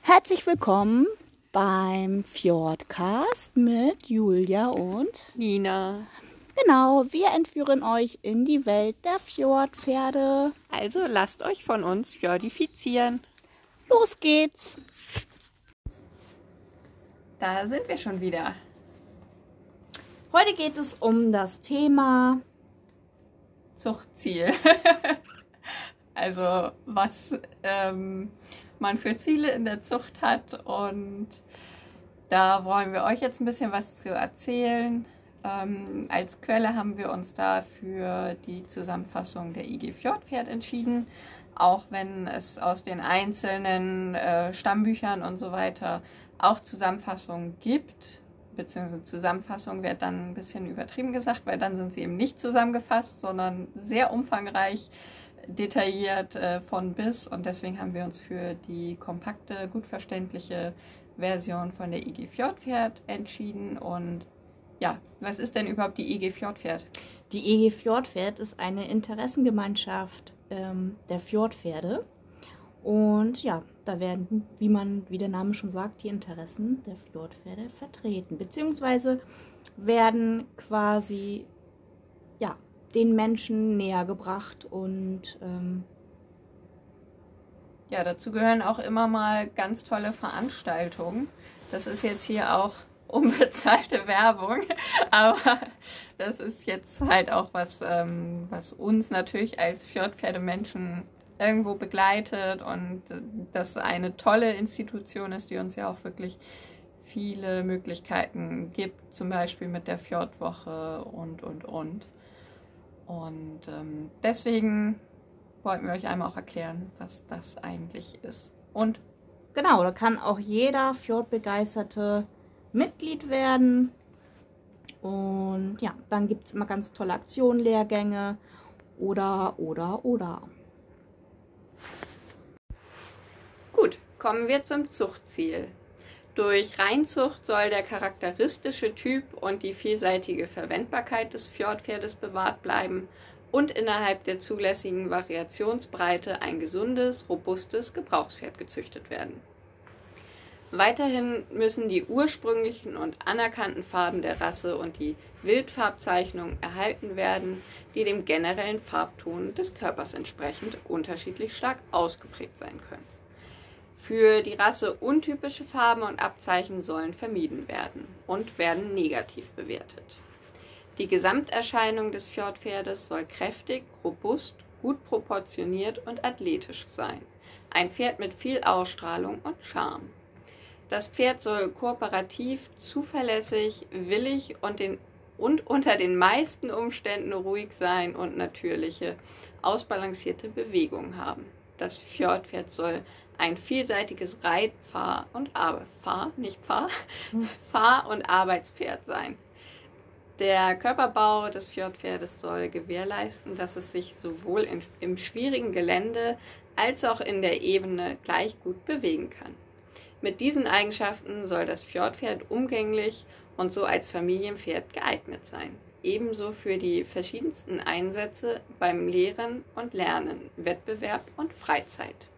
Herzlich willkommen beim Fjordcast mit Julia und Nina. Genau, wir entführen euch in die Welt der Fjordpferde. Also lasst euch von uns fjordifizieren. Los geht's! Da sind wir schon wieder. Heute geht es um das Thema Zuchtziel. also was ähm, man für Ziele in der Zucht hat. Und da wollen wir euch jetzt ein bisschen was zu erzählen. Ähm, als Quelle haben wir uns da für die Zusammenfassung der IG Fjordpferd entschieden, auch wenn es aus den einzelnen äh, Stammbüchern und so weiter auch Zusammenfassungen gibt, beziehungsweise Zusammenfassung wird dann ein bisschen übertrieben gesagt, weil dann sind sie eben nicht zusammengefasst, sondern sehr umfangreich detailliert äh, von bis und deswegen haben wir uns für die kompakte, gut verständliche Version von der IG Fjordpferd entschieden und ja, was ist denn überhaupt die IG Fjordpferd? Die IG Fjordpferd ist eine Interessengemeinschaft ähm, der Fjordpferde und ja, da werden, wie man, wie der Name schon sagt, die Interessen der Fjordpferde vertreten. Beziehungsweise werden quasi den Menschen näher gebracht und ähm, ja, dazu gehören auch immer mal ganz tolle Veranstaltungen. Das ist jetzt hier auch unbezahlte Werbung, aber das ist jetzt halt auch was, ähm, was uns natürlich als Fjordpferdemenschen irgendwo begleitet und das eine tolle Institution ist, die uns ja auch wirklich viele Möglichkeiten gibt, zum Beispiel mit der Fjordwoche und, und, und. Und ähm, deswegen wollten wir euch einmal auch erklären, was das eigentlich ist. Und genau, da kann auch jeder Fjordbegeisterte Mitglied werden. Und ja, dann gibt es immer ganz tolle Aktionen, Lehrgänge oder, oder, oder. Kommen wir zum Zuchtziel. Durch Reinzucht soll der charakteristische Typ und die vielseitige Verwendbarkeit des Fjordpferdes bewahrt bleiben und innerhalb der zulässigen Variationsbreite ein gesundes, robustes Gebrauchspferd gezüchtet werden. Weiterhin müssen die ursprünglichen und anerkannten Farben der Rasse und die Wildfarbzeichnungen erhalten werden, die dem generellen Farbton des Körpers entsprechend unterschiedlich stark ausgeprägt sein können. Für die Rasse untypische Farben und Abzeichen sollen vermieden werden und werden negativ bewertet. Die Gesamterscheinung des Fjordpferdes soll kräftig, robust, gut proportioniert und athletisch sein. Ein Pferd mit viel Ausstrahlung und Charme. Das Pferd soll kooperativ, zuverlässig, willig und, den, und unter den meisten Umständen ruhig sein und natürliche, ausbalancierte Bewegung haben. Das Fjordpferd soll ein vielseitiges Reit-, Fahr- und Fahr-, nicht Fahr-, Fahr- und Arbeitspferd sein. Der Körperbau des Fjordpferdes soll gewährleisten, dass es sich sowohl in, im schwierigen Gelände als auch in der Ebene gleich gut bewegen kann. Mit diesen Eigenschaften soll das Fjordpferd umgänglich und so als Familienpferd geeignet sein. Ebenso für die verschiedensten Einsätze beim Lehren und Lernen, Wettbewerb und Freizeit.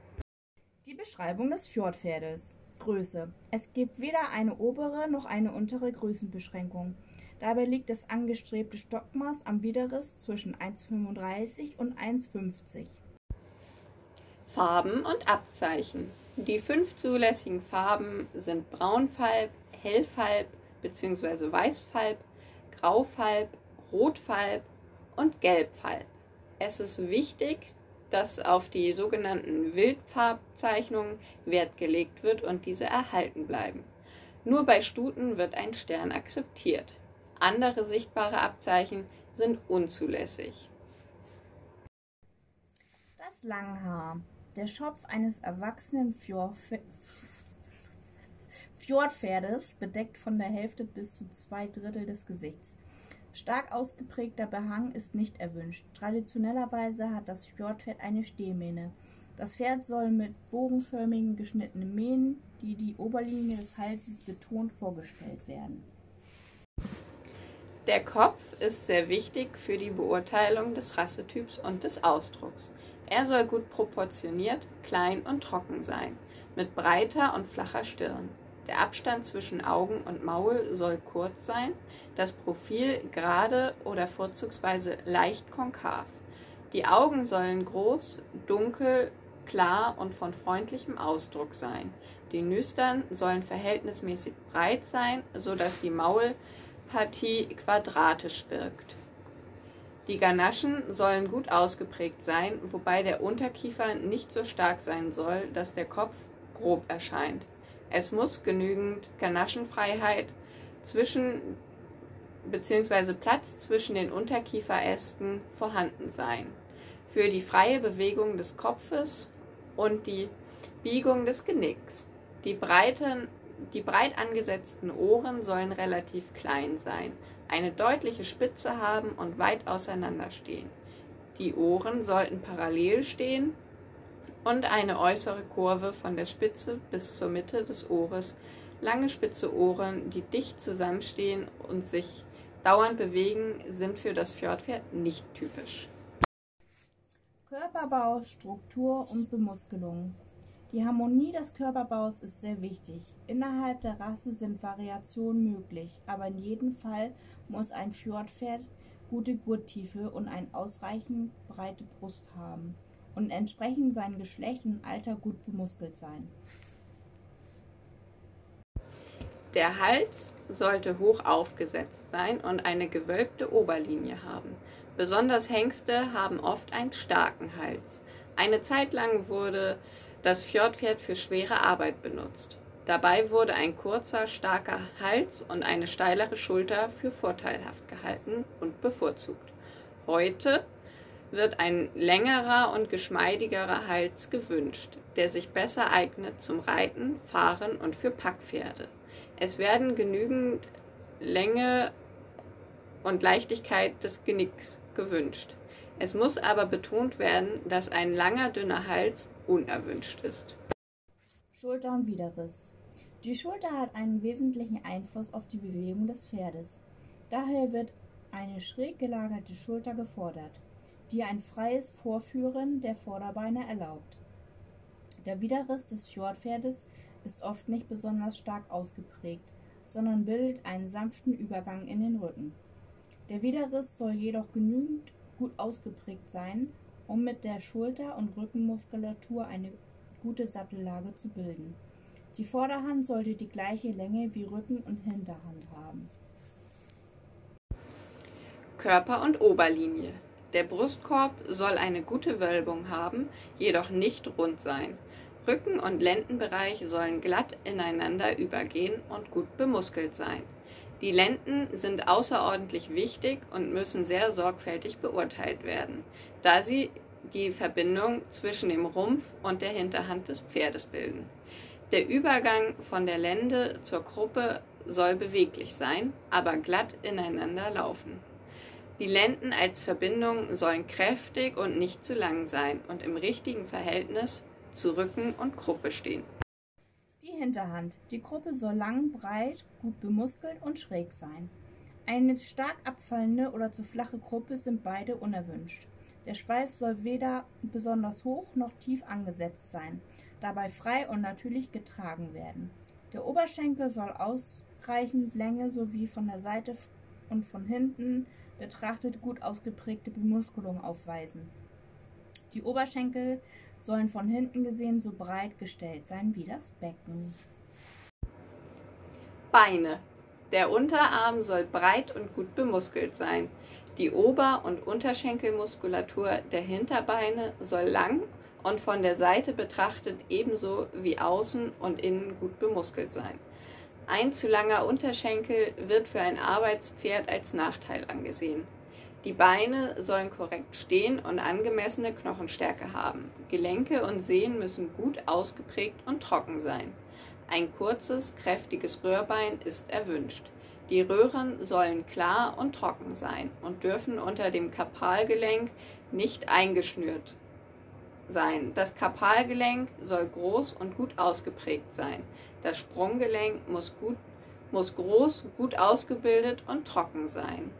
Beschreibung des Fjordpferdes. Größe. Es gibt weder eine obere noch eine untere Größenbeschränkung. Dabei liegt das angestrebte Stockmaß am Widerriss zwischen 1,35 und 1,50. Farben und Abzeichen. Die fünf zulässigen Farben sind Braunfalb, Hellfalb bzw. Weißfalb, Graufalb, Rotfalb und Gelbfalb. Es ist wichtig, dass auf die sogenannten Wildfarbzeichnungen Wert gelegt wird und diese erhalten bleiben. Nur bei Stuten wird ein Stern akzeptiert. Andere sichtbare Abzeichen sind unzulässig. Das Langhaar. Der Schopf eines erwachsenen Fjordpferdes bedeckt von der Hälfte bis zu zwei Drittel des Gesichts. Stark ausgeprägter Behang ist nicht erwünscht. Traditionellerweise hat das Fjordpferd eine Stehmähne. Das Pferd soll mit bogenförmigen geschnittenen Mähnen, die die Oberlinie des Halses betont, vorgestellt werden. Der Kopf ist sehr wichtig für die Beurteilung des Rassetyps und des Ausdrucks. Er soll gut proportioniert, klein und trocken sein. mit breiter und flacher Stirn. Der Abstand zwischen Augen und Maul soll kurz sein, das Profil gerade oder vorzugsweise leicht konkav. Die Augen sollen groß, dunkel, klar und von freundlichem Ausdruck sein. Die Nüstern sollen verhältnismäßig breit sein, so dass die Maulpartie quadratisch wirkt. Die Ganaschen sollen gut ausgeprägt sein, wobei der Unterkiefer nicht so stark sein soll, dass der Kopf grob erscheint. Es muss genügend Ganaschenfreiheit zwischen bzw. Platz zwischen den Unterkieferästen vorhanden sein. Für die freie Bewegung des Kopfes und die Biegung des Genicks. Die, breiten, die breit angesetzten Ohren sollen relativ klein sein, eine deutliche Spitze haben und weit auseinander stehen. Die Ohren sollten parallel stehen und eine äußere Kurve von der Spitze bis zur Mitte des Ohres. Lange spitze Ohren, die dicht zusammenstehen und sich dauernd bewegen, sind für das Fjordpferd nicht typisch. Körperbau, Struktur und Bemuskelung. Die Harmonie des Körperbaus ist sehr wichtig. Innerhalb der Rasse sind Variationen möglich, aber in jedem Fall muss ein Fjordpferd gute Gurttiefe und eine ausreichend breite Brust haben und entsprechend sein Geschlecht und Alter gut bemuskelt sein. Der Hals sollte hoch aufgesetzt sein und eine gewölbte Oberlinie haben. Besonders Hengste haben oft einen starken Hals. Eine Zeit lang wurde das Fjordpferd für schwere Arbeit benutzt. Dabei wurde ein kurzer, starker Hals und eine steilere Schulter für vorteilhaft gehalten und bevorzugt. Heute wird ein längerer und geschmeidigerer Hals gewünscht, der sich besser eignet zum Reiten, Fahren und für Packpferde. Es werden genügend Länge und Leichtigkeit des Genicks gewünscht. Es muss aber betont werden, dass ein langer, dünner Hals unerwünscht ist. Schulter und Widerrist. Die Schulter hat einen wesentlichen Einfluss auf die Bewegung des Pferdes. Daher wird eine schräg gelagerte Schulter gefordert, die ein freies Vorführen der Vorderbeine erlaubt. Der Widerriss des Fjordpferdes ist oft nicht besonders stark ausgeprägt, sondern bildet einen sanften Übergang in den Rücken. Der Widerriss soll jedoch genügend gut ausgeprägt sein, um mit der Schulter- und Rückenmuskulatur eine gute Sattellage zu bilden. Die Vorderhand sollte die gleiche Länge wie Rücken und Hinterhand haben. Körper und Oberlinie. Der Brustkorb soll eine gute Wölbung haben, jedoch nicht rund sein. Rücken- und Lendenbereich sollen glatt ineinander übergehen und gut bemuskelt sein. Die Lenden sind außerordentlich wichtig und müssen sehr sorgfältig beurteilt werden, da sie die Verbindung zwischen dem Rumpf und der Hinterhand des Pferdes bilden. Der Übergang von der Lende zur Gruppe soll beweglich sein, aber glatt ineinander laufen. Die Lenden als Verbindung sollen kräftig und nicht zu lang sein und im richtigen Verhältnis zu Rücken und Gruppe stehen. Hinterhand. Die Gruppe soll lang, breit, gut bemuskelt und schräg sein. Eine stark abfallende oder zu flache Gruppe sind beide unerwünscht. Der Schweif soll weder besonders hoch noch tief angesetzt sein, dabei frei und natürlich getragen werden. Der Oberschenkel soll ausreichend Länge sowie von der Seite und von hinten betrachtet gut ausgeprägte Bemuskelung aufweisen. Die Oberschenkel sollen von hinten gesehen so breit gestellt sein wie das Becken. Beine. Der Unterarm soll breit und gut bemuskelt sein. Die Ober- und Unterschenkelmuskulatur der Hinterbeine soll lang und von der Seite betrachtet ebenso wie außen und innen gut bemuskelt sein. Ein zu langer Unterschenkel wird für ein Arbeitspferd als Nachteil angesehen. Die Beine sollen korrekt stehen und angemessene Knochenstärke haben. Gelenke und Sehnen müssen gut ausgeprägt und trocken sein. Ein kurzes, kräftiges Röhrbein ist erwünscht. Die Röhren sollen klar und trocken sein und dürfen unter dem Karpalgelenk nicht eingeschnürt sein. Das Karpalgelenk soll groß und gut ausgeprägt sein. Das Sprunggelenk muss, gut, muss groß, gut ausgebildet und trocken sein.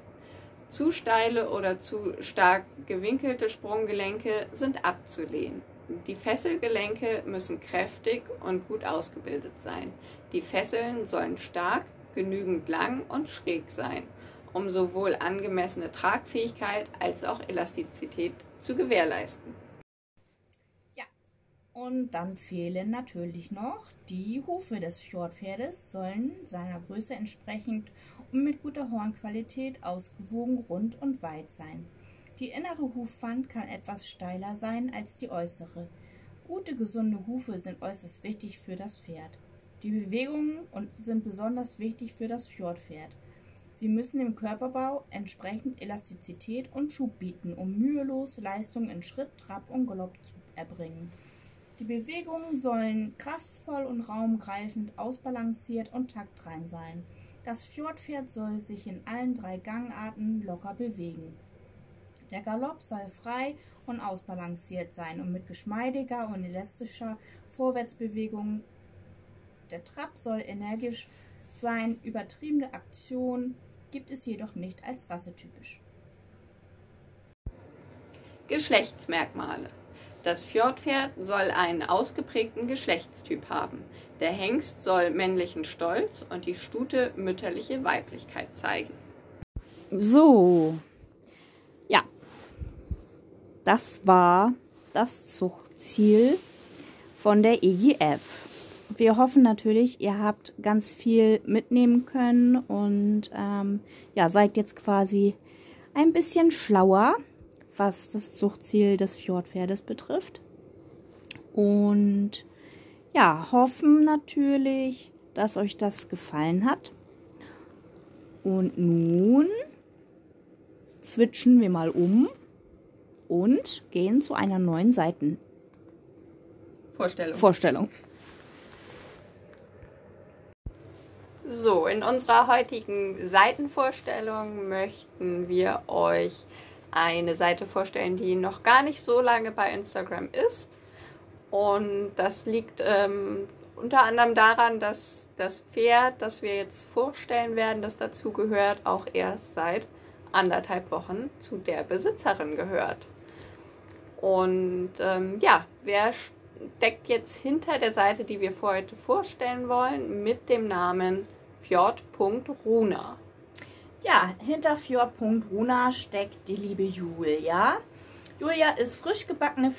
Zu steile oder zu stark gewinkelte Sprunggelenke sind abzulehnen. Die Fesselgelenke müssen kräftig und gut ausgebildet sein. Die Fesseln sollen stark, genügend lang und schräg sein, um sowohl angemessene Tragfähigkeit als auch Elastizität zu gewährleisten. Und dann fehlen natürlich noch die Hufe des Fjordpferdes, sollen seiner Größe entsprechend und mit guter Hornqualität ausgewogen, rund und weit sein. Die innere Hufwand kann etwas steiler sein als die äußere. Gute, gesunde Hufe sind äußerst wichtig für das Pferd. Die Bewegungen sind besonders wichtig für das Fjordpferd. Sie müssen dem Körperbau entsprechend Elastizität und Schub bieten, um mühelos Leistung in Schritt, Trab und Galopp zu erbringen. Die Bewegungen sollen kraftvoll und raumgreifend, ausbalanciert und taktrein sein. Das Fjordpferd soll sich in allen drei Gangarten locker bewegen. Der Galopp soll frei und ausbalanciert sein und mit geschmeidiger und elastischer Vorwärtsbewegung. Der Trab soll energisch sein, übertriebene Aktion gibt es jedoch nicht als rassetypisch. Geschlechtsmerkmale. Das Fjordpferd soll einen ausgeprägten Geschlechtstyp haben. Der Hengst soll männlichen Stolz und die Stute mütterliche Weiblichkeit zeigen. So, das war das Zuchtziel von der EGF. Wir hoffen natürlich, ihr habt ganz viel mitnehmen können und ähm, ja, seid jetzt quasi ein bisschen schlauer, was das Zuchtziel des Fjordpferdes betrifft. Und ja, hoffen natürlich, dass euch das gefallen hat. Und nun switchen wir mal um und gehen zu einer neuen Seiten Vorstellung. Vorstellung. So, in unserer heutigen Seitenvorstellung möchten wir euch eine Seite vorstellen, die noch gar nicht so lange bei Instagram ist. Und das liegt ähm, unter anderem daran, dass das Pferd, das wir jetzt vorstellen werden, das dazu gehört, auch erst seit anderthalb Wochen zu der Besitzerin gehört. Und ähm, ja, wer steckt jetzt hinter der Seite, die wir für heute vorstellen wollen, mit dem Namen Fjord.runa? Ja, hinter Fjord.runa steckt die liebe Julia. Julia ist frisch gebackene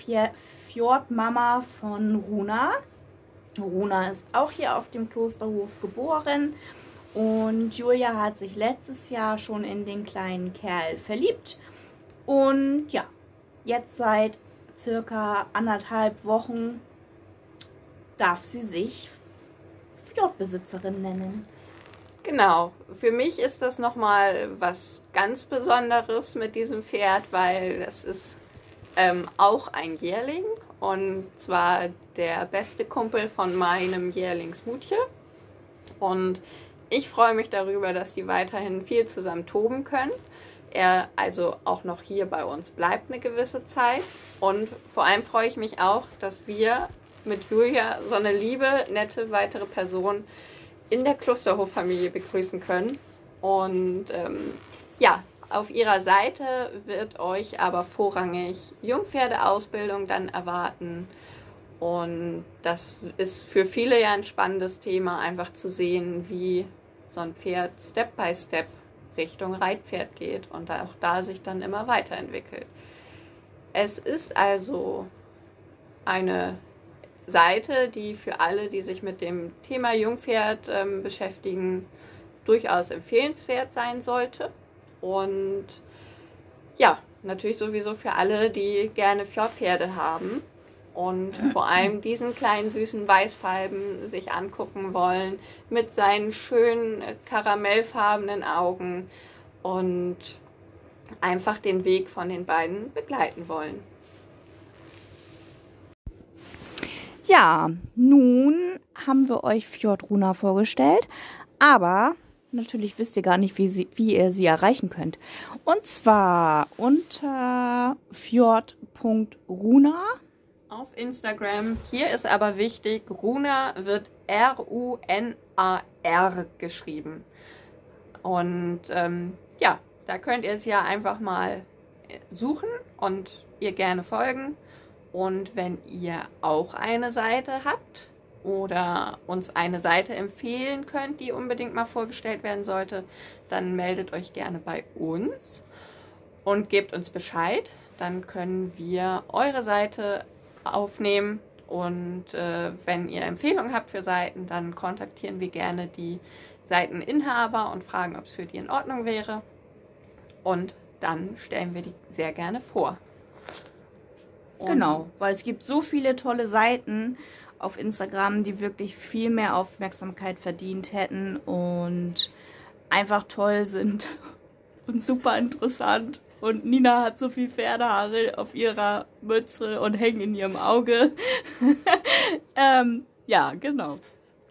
Fjordmama von Runa. Runa ist auch hier auf dem Klosterhof geboren und Julia hat sich letztes Jahr schon in den kleinen Kerl verliebt. Und ja, jetzt seit circa anderthalb Wochen darf sie sich Fjordbesitzerin nennen. Genau, für mich ist das nochmal was ganz Besonderes mit diesem Pferd, weil es ist ähm, auch ein Jährling und zwar der beste Kumpel von meinem Jährlingsmutje. Und ich freue mich darüber, dass die weiterhin viel zusammen toben können er also auch noch hier bei uns bleibt eine gewisse Zeit. Und vor allem freue ich mich auch, dass wir mit Julia so eine liebe, nette weitere Person in der Klosterhoffamilie begrüßen können. Und ähm, ja, auf ihrer Seite wird euch aber vorrangig Jungpferdeausbildung dann erwarten. Und das ist für viele ja ein spannendes Thema, einfach zu sehen, wie so ein Pferd Step by Step Richtung Reitpferd geht und auch da sich dann immer weiterentwickelt. Es ist also eine Seite, die für alle, die sich mit dem Thema Jungpferd ähm, beschäftigen, durchaus empfehlenswert sein sollte. Und ja, natürlich sowieso für alle, die gerne Fjordpferde haben und vor allem diesen kleinen süßen Weißfalben sich angucken wollen mit seinen schönen karamellfarbenen Augen und einfach den Weg von den beiden begleiten wollen. Ja, nun haben wir euch Fjordruna vorgestellt, aber natürlich wisst ihr gar nicht, wie, sie, wie ihr sie erreichen könnt. Und zwar unter fjord.runa auf Instagram. Hier ist aber wichtig, Runa wird R-U-N-A-R geschrieben. Und ähm, ja, da könnt ihr es ja einfach mal suchen und ihr gerne folgen. Und wenn ihr auch eine Seite habt oder uns eine Seite empfehlen könnt, die unbedingt mal vorgestellt werden sollte, dann meldet euch gerne bei uns und gebt uns Bescheid. Dann können wir eure Seite aufnehmen und äh, wenn ihr Empfehlungen habt für Seiten, dann kontaktieren wir gerne die Seiteninhaber und fragen, ob es für die in Ordnung wäre. Und dann stellen wir die sehr gerne vor. Genau, weil es gibt so viele tolle Seiten auf Instagram, die wirklich viel mehr Aufmerksamkeit verdient hätten und einfach toll sind und super interessant. Und Nina hat so viel Pferdehaare auf ihrer Mütze und hängen in ihrem Auge. ähm, ja, genau.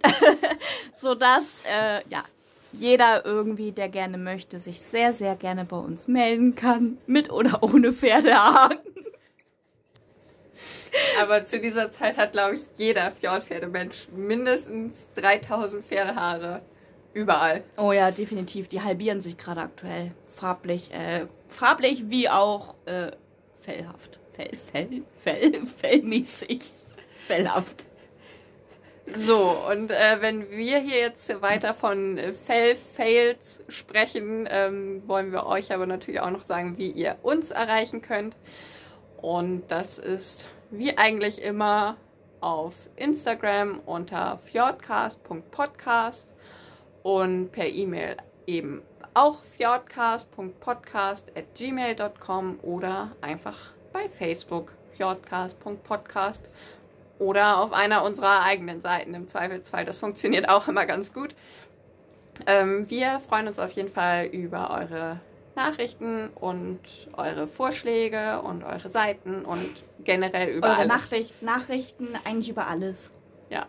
so dass äh, ja jeder irgendwie, der gerne möchte, sich sehr, sehr gerne bei uns melden kann, mit oder ohne Pferdehaken. Aber zu dieser Zeit hat, glaube ich, jeder Fjordpferdemensch mindestens 3000 Pferdehaare. Überall. Oh ja, definitiv. Die halbieren sich gerade aktuell. Farblich, äh, farblich wie auch äh, fellhaft. Fell, Fell, Fell, fellmäßig. Fellhaft. So, und äh, wenn wir hier jetzt weiter von Fell-Fails sprechen, ähm, wollen wir euch aber natürlich auch noch sagen, wie ihr uns erreichen könnt. Und das ist wie eigentlich immer auf Instagram unter fjordcast.podcast und per E-Mail eben auch fjordcast.podcast at oder einfach bei Facebook fjordcast.podcast oder auf einer unserer eigenen Seiten im Zweifelsfall. Das funktioniert auch immer ganz gut. Ähm, wir freuen uns auf jeden Fall über eure Nachrichten und eure Vorschläge und eure Seiten und generell über eure alles. Nachricht, Nachrichten eigentlich über alles. Ja.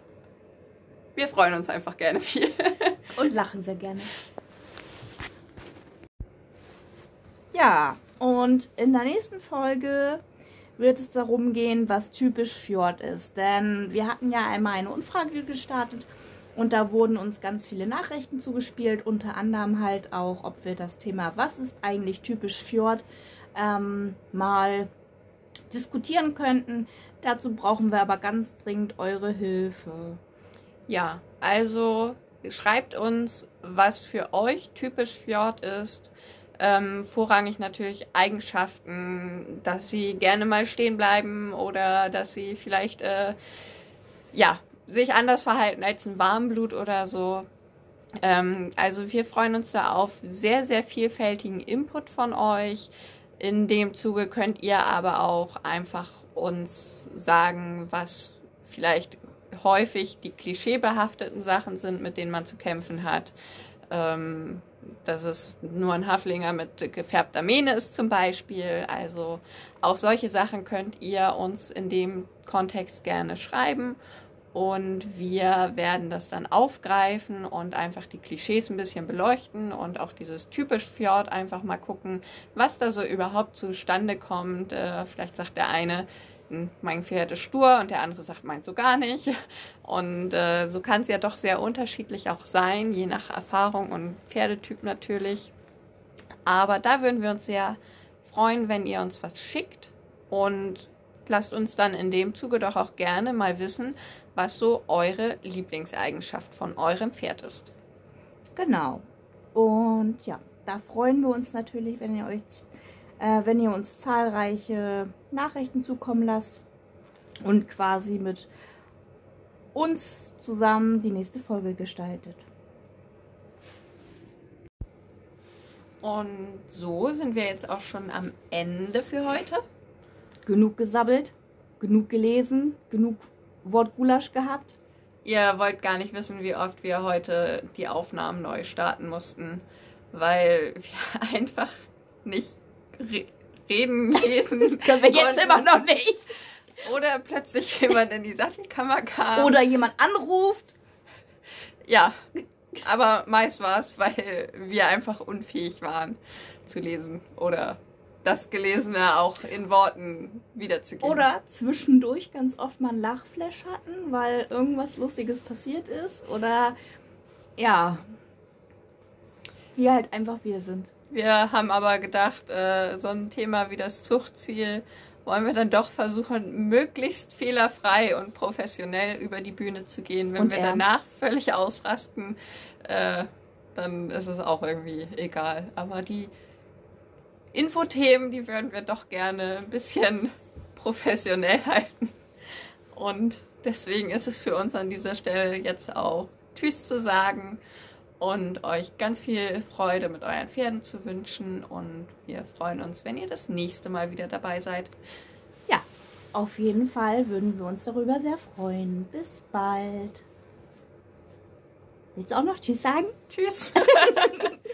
Wir freuen uns einfach gerne viel. und lachen sehr gerne. Ja, und in der nächsten Folge wird es darum gehen, was typisch Fjord ist. Denn wir hatten ja einmal eine Umfrage gestartet und da wurden uns ganz viele Nachrichten zugespielt, unter anderem halt auch, ob wir das Thema, was ist eigentlich typisch Fjord, ähm, mal diskutieren könnten. Dazu brauchen wir aber ganz dringend eure Hilfe. Ja, also schreibt uns, was für euch typisch Fjord ist ähm, vorrangig natürlich Eigenschaften, dass sie gerne mal stehen bleiben oder dass sie vielleicht äh, ja, sich anders verhalten als ein Warmblut oder so. Ähm, also wir freuen uns da auf sehr, sehr vielfältigen Input von euch. In dem Zuge könnt ihr aber auch einfach uns sagen, was vielleicht häufig die klischeebehafteten Sachen sind, mit denen man zu kämpfen hat. Ähm, dass es nur ein Haflinger mit gefärbter Mähne ist zum Beispiel. Also auch solche Sachen könnt ihr uns in dem Kontext gerne schreiben und wir werden das dann aufgreifen und einfach die Klischees ein bisschen beleuchten und auch dieses typisch Fjord einfach mal gucken, was da so überhaupt zustande kommt. Äh, vielleicht sagt der eine, mein Pferd ist stur und der andere sagt, meint so gar nicht. Und äh, so kann es ja doch sehr unterschiedlich auch sein, je nach Erfahrung und Pferdetyp natürlich. Aber da würden wir uns sehr freuen, wenn ihr uns was schickt und lasst uns dann in dem Zuge doch auch gerne mal wissen, was so eure Lieblingseigenschaft von eurem Pferd ist. Genau. Und ja, da freuen wir uns natürlich, wenn ihr euch äh, wenn ihr uns zahlreiche Nachrichten zukommen lasst und quasi mit uns zusammen die nächste Folge gestaltet. Und so sind wir jetzt auch schon am Ende für heute. Genug gesabbelt, genug gelesen, genug Wortgulasch gehabt. Ihr wollt gar nicht wissen, wie oft wir heute die Aufnahmen neu starten mussten, weil wir einfach nicht reden, lesen. Das können wir jetzt immer noch nicht. Oder plötzlich jemand in die Sattelkammer kam. Oder jemand anruft. Ja, aber meist war es, weil wir einfach unfähig waren zu lesen oder das Gelesene auch in Worten wiederzugeben. Oder zwischendurch ganz oft mal ein Lachflash hatten, weil irgendwas Lustiges passiert ist. Oder ja, wir halt einfach wir sind. Wir haben aber gedacht, äh, so ein Thema wie das Zuchtziel wollen wir dann doch versuchen, möglichst fehlerfrei und professionell über die Bühne zu gehen. Wenn Und wir ernst. danach völlig ausrasten, äh, dann ist es auch irgendwie egal. Aber die Infothemen, die würden wir doch gerne ein bisschen professionell halten. Und deswegen ist es für uns an dieser Stelle jetzt auch Tschüss zu sagen und euch ganz viel Freude mit euren Pferden zu wünschen. Und wir freuen uns, wenn ihr das nächste Mal wieder dabei seid. Ja, auf jeden Fall würden wir uns darüber sehr freuen. Bis bald. Willst du auch noch Tschüss sagen? Tschüss!